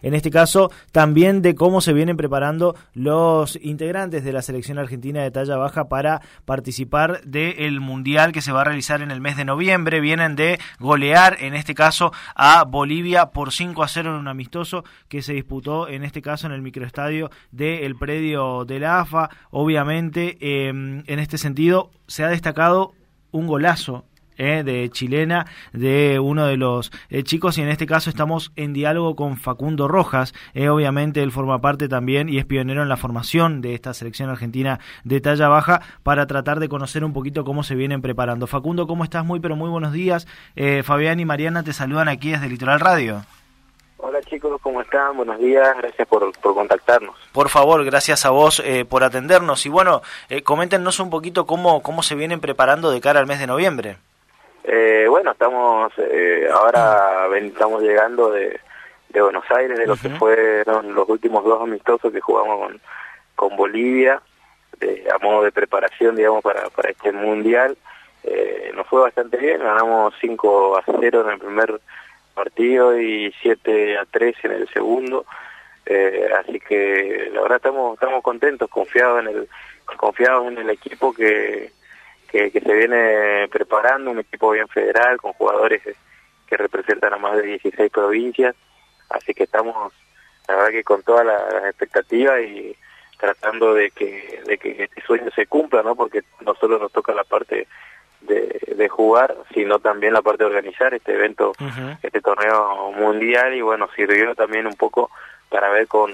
En este caso, también de cómo se vienen preparando los integrantes de la selección argentina de talla baja para participar del Mundial que se va a realizar en el mes de noviembre. Vienen de golear, en este caso, a Bolivia por 5 a 0 en un amistoso que se disputó, en este caso, en el microestadio del predio de la AFA. Obviamente, em, en este sentido, se ha destacado un golazo eh, de chilena de uno de los eh, chicos y en este caso estamos en diálogo con Facundo Rojas. Eh, obviamente él forma parte también y es pionero en la formación de esta selección argentina de talla baja para tratar de conocer un poquito cómo se vienen preparando. Facundo, ¿cómo estás? Muy pero muy buenos días. Fabián y Mariana te saludan aquí desde Litoral Radio. Hola chicos, ¿cómo están? Buenos días, gracias por, por contactarnos. Por favor, gracias a vos por atendernos y bueno, coméntenos un poquito cómo, cómo se vienen preparando de cara al mes de noviembre. Eh, bueno, estamos eh, ahora estamos llegando de, de, Buenos Aires, de lo que fueron los últimos dos amistosos que jugamos con, con Bolivia, de, a modo de preparación, digamos, para, para este mundial. Eh, nos fue bastante bien, ganamos 5 a 0 en el primer partido y 7 a 3 en el segundo. Eh, así que la verdad estamos estamos contentos, confiados en el confiados en el equipo que que, se viene preparando, un equipo bien federal, con jugadores que representan a más de 16 provincias, así que estamos, la verdad que con todas las expectativas y tratando de que, de que este sueño se cumpla, ¿no? Porque no solo nos toca la parte de, de jugar, sino también la parte de organizar este evento, este torneo mundial. Y bueno, sirvió también un poco para ver con,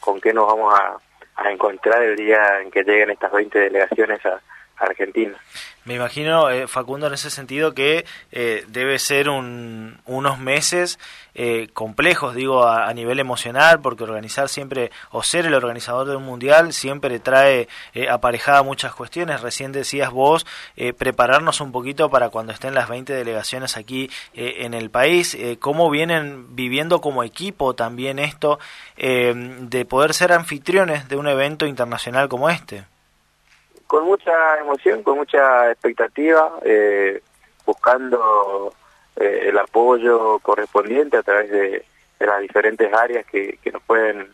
con qué nos vamos a, a encontrar el día en que lleguen estas 20 delegaciones a, Argentina. Me imagino, eh, Facundo, en ese sentido que eh, debe ser un, unos meses eh, complejos, digo, a, nivel emocional, porque organizar siempre, o ser el organizador de un mundial, siempre trae aparejada muchas cuestiones. Recién decías vos, prepararnos un poquito para cuando estén las 20 delegaciones aquí en el país, cómo vienen viviendo como equipo también esto de poder ser anfitriones de un evento internacional como este con mucha emoción, con mucha expectativa, eh, buscando eh, el apoyo correspondiente a través de, las diferentes áreas que, que, nos pueden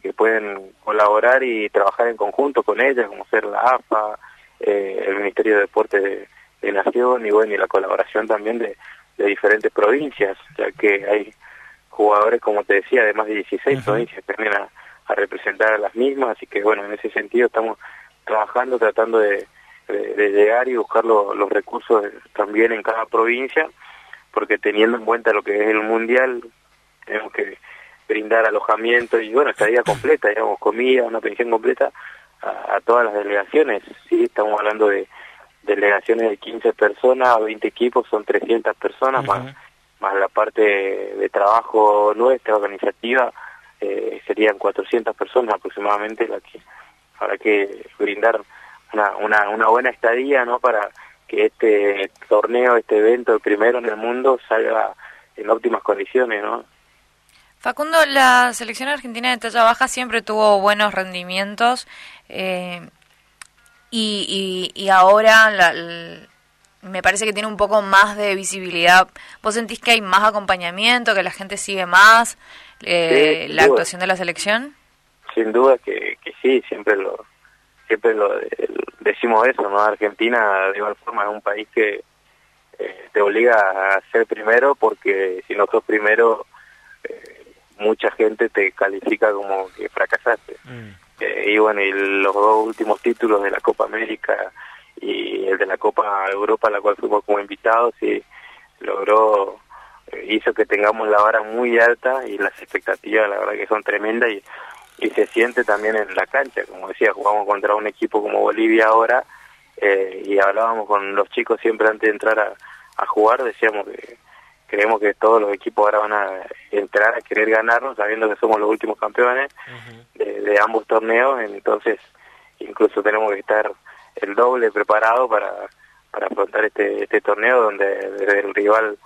que pueden colaborar y trabajar en conjunto con ellas, como ser la AFA, eh, el Ministerio de Deportes de, Nación y bueno y la colaboración también de, de diferentes provincias, ya que hay jugadores, como te decía, de más de 16 provincias que vienen a, a representar a las mismas, así que bueno, en ese sentido estamos trabajando, tratando de, llegar y buscar los recursos también en cada provincia, porque teniendo en cuenta lo que es el mundial, tenemos que brindar alojamiento y bueno, estadía completa, digamos, comida, una pensión completa a, todas las delegaciones, sí, estamos hablando de delegaciones de 15 personas, 20 equipos, son 300 personas, más, más la parte de trabajo nuestra, organizativa, eh, serían 400 personas aproximadamente las que habrá que brindar una, una, una buena estadía no para que este torneo, este evento, el primero en el mundo, salga en óptimas condiciones, ¿no? Facundo, la selección argentina de talla baja siempre tuvo buenos rendimientos eh, y, y, ahora me parece que tiene un poco más de visibilidad. ¿Vos sentís que hay más acompañamiento, que la gente sigue más eh, la actuación de la selección? Sin duda que, que sí, siempre lo siempre lo decimos eso, ¿no? Argentina de igual forma es un país que eh, te obliga a ser primero porque si no sos primero eh, mucha gente te califica como que fracasaste. Mm. Eh, y bueno, y los dos últimos títulos de la Copa América y el de la Copa Europa, a la cual fuimos como invitados, y logró, hizo que tengamos la vara muy alta y las expectativas, la verdad que son tremendas y y se siente también en la cancha. Como decía, jugamos contra un equipo como Bolivia ahora eh, y hablábamos con los chicos siempre antes de entrar a, jugar, decíamos que creemos que todos los equipos ahora van a entrar a querer ganarnos, sabiendo que somos los últimos campeones de, ambos torneos, entonces incluso tenemos que estar el doble preparado para, para afrontar este, este torneo donde el rival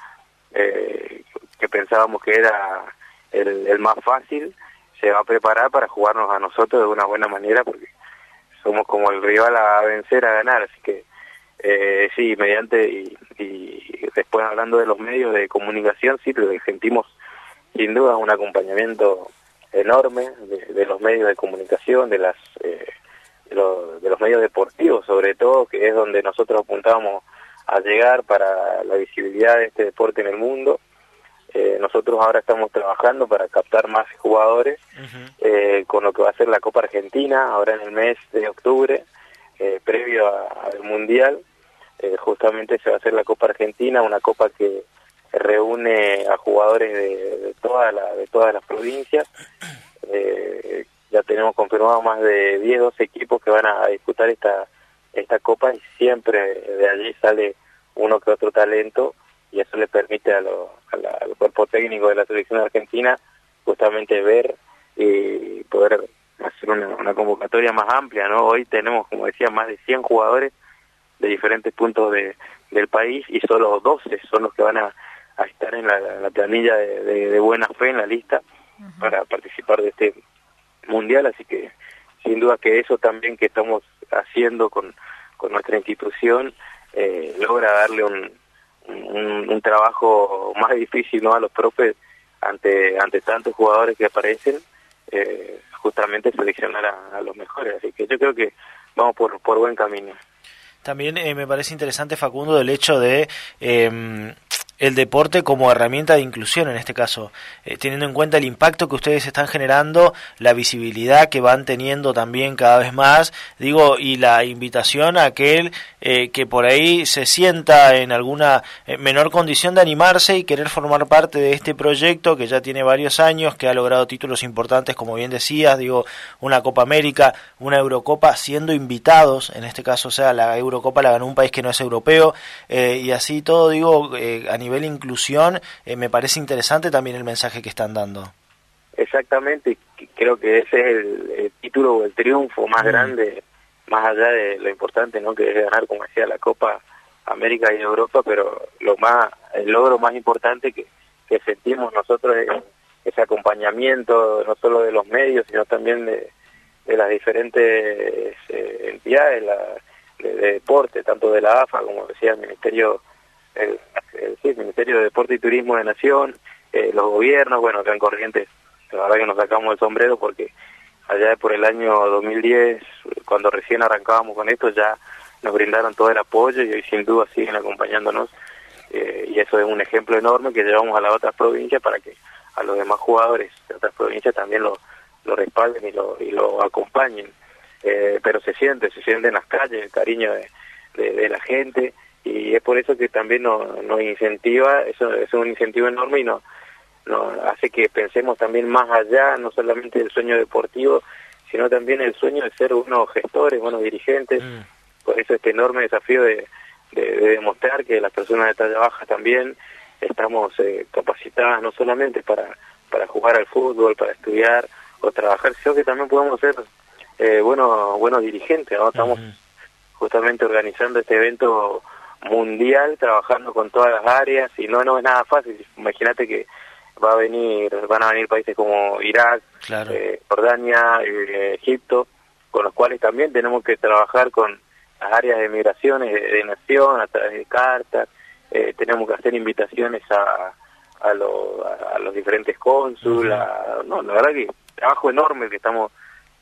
eh, que pensábamos que era el, el más fácil, se va a preparar para jugarnos a nosotros de una buena manera porque somos como el rival a vencer, a ganar, así que eh, sí, mediante y, después hablando de los medios de comunicación, sí, que sentimos sin duda un acompañamiento enorme de, los medios de comunicación, de las eh, de, los, medios deportivos sobre todo, que es donde nosotros apuntamos a llegar para la visibilidad de este deporte en el mundo. Eh, nosotros ahora estamos trabajando para captar más jugadores eh, con lo que va a ser la Copa Argentina ahora en el mes de octubre, previo al Mundial. justamente se va a hacer la Copa Argentina, una copa que reúne a jugadores de, de, toda la, de todas las provincias. Eh, ya tenemos confirmado más de 10, 12 equipos que van a disputar esta, esta copa y siempre de allí sale uno que otro talento y eso le permite a lo, al cuerpo técnico de la selección argentina justamente ver y poder hacer una, una, convocatoria más amplia, ¿no? Hoy tenemos, como decía, más de 100 jugadores de diferentes puntos de, del país y solo 12 son los que van a, a estar en la, planilla de, buena fe en la lista para participar de este mundial, así que sin duda que eso también que estamos haciendo con, con nuestra institución eh, logra darle un, un, trabajo más difícil ¿no? a los profes ante ante tantos jugadores que aparecen eh, justamente seleccionar a, los mejores así que yo creo que vamos por, por buen camino también eh, me parece interesante Facundo del hecho de em, el deporte como herramienta de inclusión en este caso, eh, teniendo en cuenta el impacto que ustedes están generando, la visibilidad que van teniendo también cada vez más, digo, y la invitación a aquel eh, que por ahí se sienta en alguna eh, menor condición de animarse y querer formar parte de este proyecto que ya tiene varios años, que ha logrado títulos importantes, como bien decías, digo, una Copa América, una Eurocopa, siendo invitados, en este caso, o sea, la Eurocopa la ganó un país que no es europeo, y así todo, digo, a nivel inclusión, eh, me parece interesante también el mensaje que están dando. Exactamente, creo que ese es el, título o el triunfo más mm. grande, más allá de lo importante ¿no? que es ganar, como decía, la Copa América y Europa, pero lo más el logro más importante que, que sentimos nosotros es ese acompañamiento no solo de los medios, sino también de, de las diferentes eh, entidades de, de, deporte, tanto de la AFA como decía el Ministerio el, el, Ministerio de Deporte y Turismo de Nación, eh, los gobiernos, bueno, acá en Corrientes, la verdad que nos sacamos el sombrero porque allá por el año 2010, cuando recién arrancábamos con esto, ya nos brindaron todo el apoyo y hoy sin duda siguen acompañándonos eh, y eso es un ejemplo enorme que llevamos a las otras provincias para que a los demás jugadores de otras provincias también lo, respalden y lo, y lo acompañen. Eh, pero se siente, se siente en las calles el cariño de la gente, y es por eso que también nos, nos incentiva, eso es un incentivo enorme y nos, hace que pensemos también más allá, no solamente del sueño deportivo, sino también el sueño de ser unos gestores, buenos dirigentes, mm. por eso este enorme desafío de, demostrar que las personas de talla baja también estamos eh, capacitadas no solamente para, para jugar al fútbol, para estudiar o trabajar, sino que también podemos ser eh, buenos, buenos dirigentes, ¿no? estamos justamente organizando este evento mundial trabajando con todas las áreas y no no es nada fácil. Imagínate que va a venir van a venir países como Irak eh, Jordania eh, Egipto con los cuales también tenemos que trabajar con las áreas de migraciones de, nación a través de cartas eh, tenemos que hacer invitaciones a a, a los diferentes cónsules no la verdad que trabajo enorme que estamos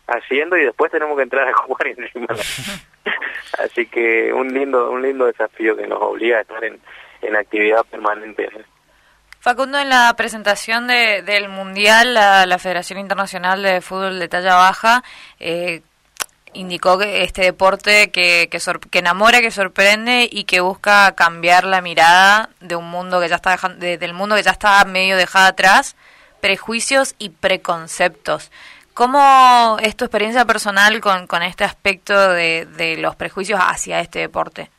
haciendo y después tenemos que entrar a jugar encima Así que un lindo, un lindo desafío que nos obliga a estar en, en actividad permanente. Facundo, en la presentación de, del Mundial, la, Federación Internacional de Fútbol de Talla Baja eh, indicó que este deporte que, que, que, enamora, que sorprende y que busca cambiar la mirada de un mundo que ya está del mundo que ya está medio dejado atrás, prejuicios y preconceptos. ¿Cómo es tu experiencia personal con, con este aspecto de, de los prejuicios hacia este deporte?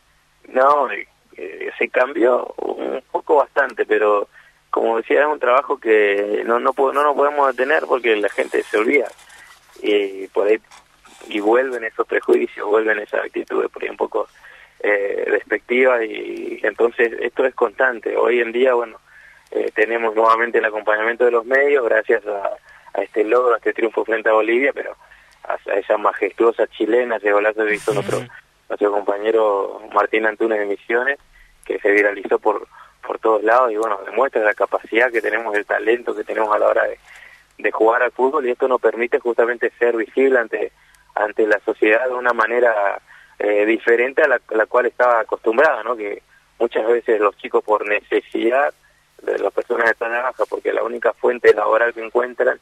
No, eh, eh, se cambió un poco bastante, pero como decía, es un trabajo que no no, no nos podemos detener porque la gente se olvida y por ahí y vuelven esos prejuicios, vuelven esas actitudes por ahí un poco eh, despectivas y, entonces esto es constante. Hoy en día, bueno, eh, tenemos nuevamente el acompañamiento de los medios gracias a a este logro, a este triunfo frente a Bolivia, pero a, esa majestuosa chilena, ese golazo que hizo nuestro, nuestro compañero Martín Antunes de Misiones, que se viralizó por por todos lados y bueno, demuestra la capacidad que tenemos, el talento que tenemos a la hora de, de jugar al fútbol y esto nos permite justamente ser visible ante ante la sociedad de una manera eh, diferente a la, la, cual estaba acostumbrada, ¿no? Que muchas veces los chicos por necesidad de las personas de talla baja, porque la única fuente laboral que encuentran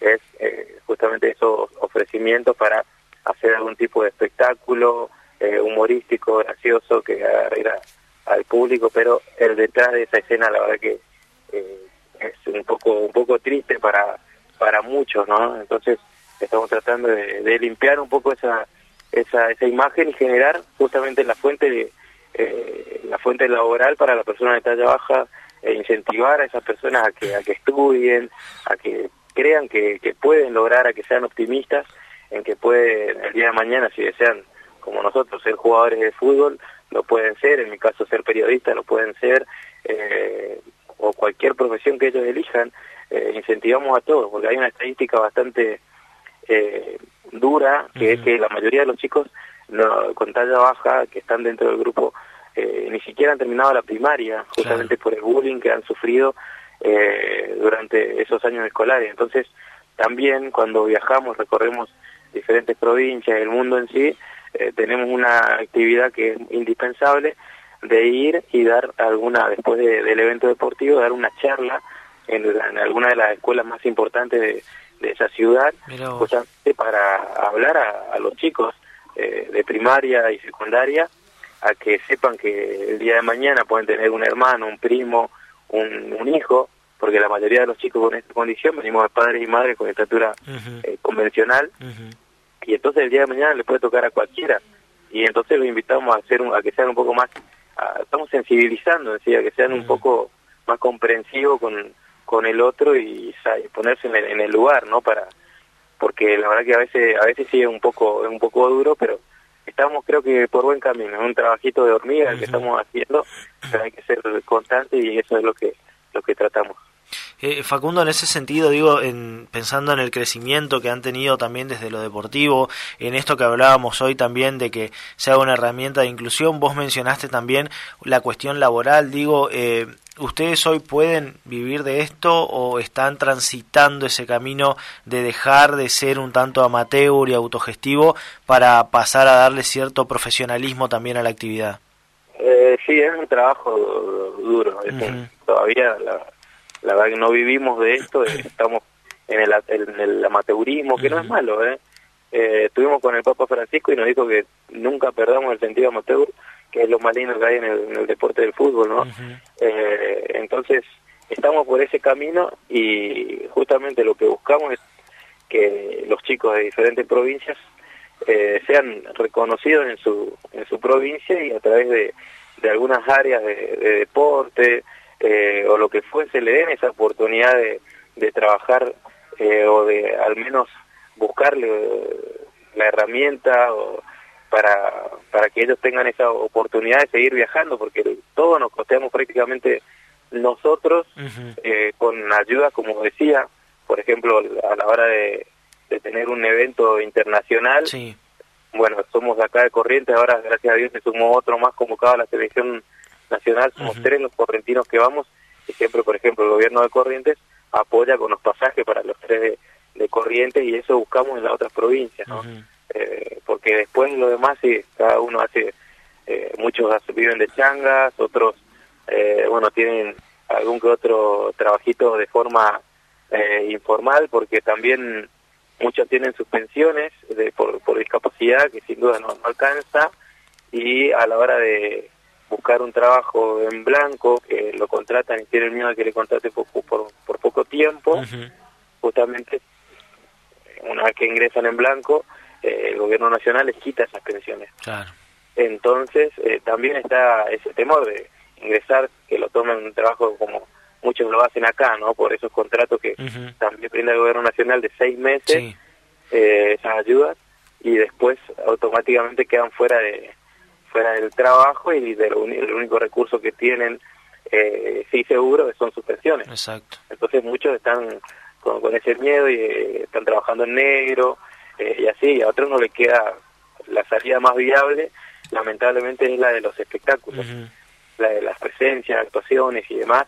es eh, justamente esos ofrecimientos para hacer algún tipo de espectáculo eh, humorístico, gracioso, que agarre al público, pero el detrás de esa escena la verdad que eh, es un poco un poco triste para para muchos, ¿no? Entonces estamos tratando de, de limpiar un poco esa esa esa imagen y generar justamente la fuente de eh, la fuente laboral para la persona de talla baja e incentivar a esas personas a que a que estudien, a que crean que, que pueden lograr, a que sean optimistas en que pueden el día de mañana si desean como nosotros ser jugadores de fútbol lo pueden ser, en mi caso ser periodista lo pueden ser eh, o cualquier profesión que ellos elijan eh, incentivamos a todos porque hay una estadística bastante eh, dura que es que la mayoría de los chicos no, con talla baja que están dentro del grupo eh, ni siquiera han terminado la primaria, justamente por el bullying que han sufrido eh, durante esos años escolares. Entonces, también cuando viajamos, recorremos diferentes provincias, el mundo en sí, eh, tenemos una actividad que es indispensable de ir y dar alguna, después del evento deportivo, dar una charla en, en, alguna de las escuelas más importantes de, de esa ciudad, justamente para hablar a, a los chicos eh, de primaria y secundaria a que sepan que el día de mañana pueden tener un hermano, un primo, un, un hijo, porque la mayoría de los chicos con esta condición venimos de padres y madres con estatura uh -huh. eh, convencional, uh -huh. y entonces el día de mañana le puede tocar a cualquiera, y entonces los invitamos a hacer un, a que sean un poco más, a, estamos sensibilizando, decía, que sean uh -huh. un poco más comprensivos con, con el otro y, y ponerse en el, en el lugar, ¿no? Para porque la verdad que a veces a veces sí es un poco es un poco duro, pero estamos creo que por buen camino, es un trabajito de hormiga uh -huh. que estamos haciendo, pero hay que ser constante y eso es lo que lo que tratamos. Eh, Facundo, en ese sentido, digo, en, pensando en el crecimiento que han tenido también desde lo deportivo, en esto que hablábamos hoy también de que sea una herramienta de inclusión, vos mencionaste también la cuestión laboral, digo, eh, ¿ustedes hoy pueden vivir de esto o están transitando ese camino de dejar de ser un tanto amateur y autogestivo para pasar a darle cierto profesionalismo también a la actividad? Eh, sí, es un trabajo duro, uh -huh. todavía la la verdad que no vivimos de esto, estamos en el, en el amateurismo, que no es malo, ¿eh? ¿eh? Estuvimos con el Papa Francisco y nos dijo que nunca perdamos el sentido amateur, que es lo más lindo que hay en el, en el deporte del fútbol, ¿no? Uh -huh. eh, entonces, estamos por ese camino y justamente lo que buscamos es que los chicos de diferentes provincias eh, sean reconocidos en su, en su provincia y a través de, de algunas áreas de, de deporte, eh, o lo que fuese le den esa oportunidad de, de trabajar eh, o de al menos buscarle eh, la herramienta o para, para que ellos tengan esa oportunidad de seguir viajando, porque todos nos costeamos prácticamente nosotros uh -huh. eh, con ayuda, como decía, por ejemplo, a la hora de, de tener un evento internacional. Sí. Bueno, somos de acá de Corrientes, ahora gracias a Dios se sumó otro más convocado a la selección nacional, somos uh -huh. tres los correntinos que vamos, y siempre, por ejemplo, el gobierno de Corrientes apoya con los pasajes para los tres de, de Corrientes y eso buscamos en las otras provincias, ¿no? Uh -huh. eh, porque después lo demás, sí, cada uno hace, eh, muchos viven de changas, otros, eh, bueno, tienen algún que otro trabajito de forma eh, informal, porque también muchos tienen suspensiones de, por, por discapacidad, que sin duda no, no alcanza, y a la hora de buscar un trabajo en blanco, que lo contratan y tienen miedo de que le contrate por, por, por poco tiempo, uh -huh. justamente una vez que ingresan en blanco, eh, el gobierno nacional les quita esas pensiones. Claro. Entonces, eh, también está ese temor de ingresar, que lo tomen un trabajo como muchos lo hacen acá, ¿no? Por esos contratos que uh -huh. también brinda el gobierno nacional de seis meses, sí. eh, esas ayudas, y después automáticamente quedan fuera de fuera del trabajo y del el único recurso que tienen eh, sí seguro son sus pensiones. Exacto. Entonces muchos están con, con ese miedo y eh, están trabajando en negro eh, y así, a otros no les queda la salida más viable, lamentablemente es la de los espectáculos. Uh -huh. las presencias, actuaciones y demás,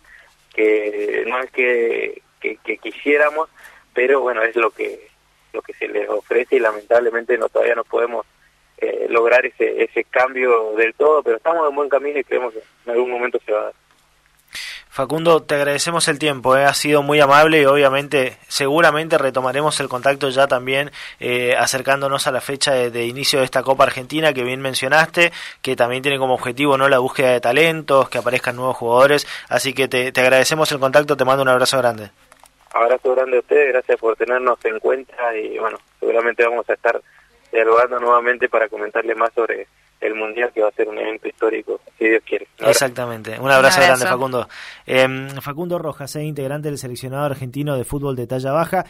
que no es que, que, quisiéramos, pero bueno, es lo que lo que se les ofrece y lamentablemente no todavía no podemos eh, lograr ese, ese cambio del todo, pero estamos en buen camino y creemos que en algún momento se va a dar. Facundo, te agradecemos el tiempo, eh, ha sido muy amable y obviamente seguramente retomaremos el contacto ya también eh, acercándonos a la fecha de, inicio de esta Copa Argentina que bien mencionaste, que también tiene como objetivo no la búsqueda de talentos, que aparezcan nuevos jugadores, así que te, te agradecemos el contacto, te mando un abrazo grande. Abrazo grande a ustedes, gracias por tenernos en cuenta y bueno, seguramente vamos a estar dialogando nuevamente para comentarle más sobre el Mundial, que va a ser un evento histórico, si Dios quiere. Exactamente. Un abrazo, grande, Facundo. Em, Facundo Rojas, eh, integrante del seleccionado argentino de fútbol de talla baja.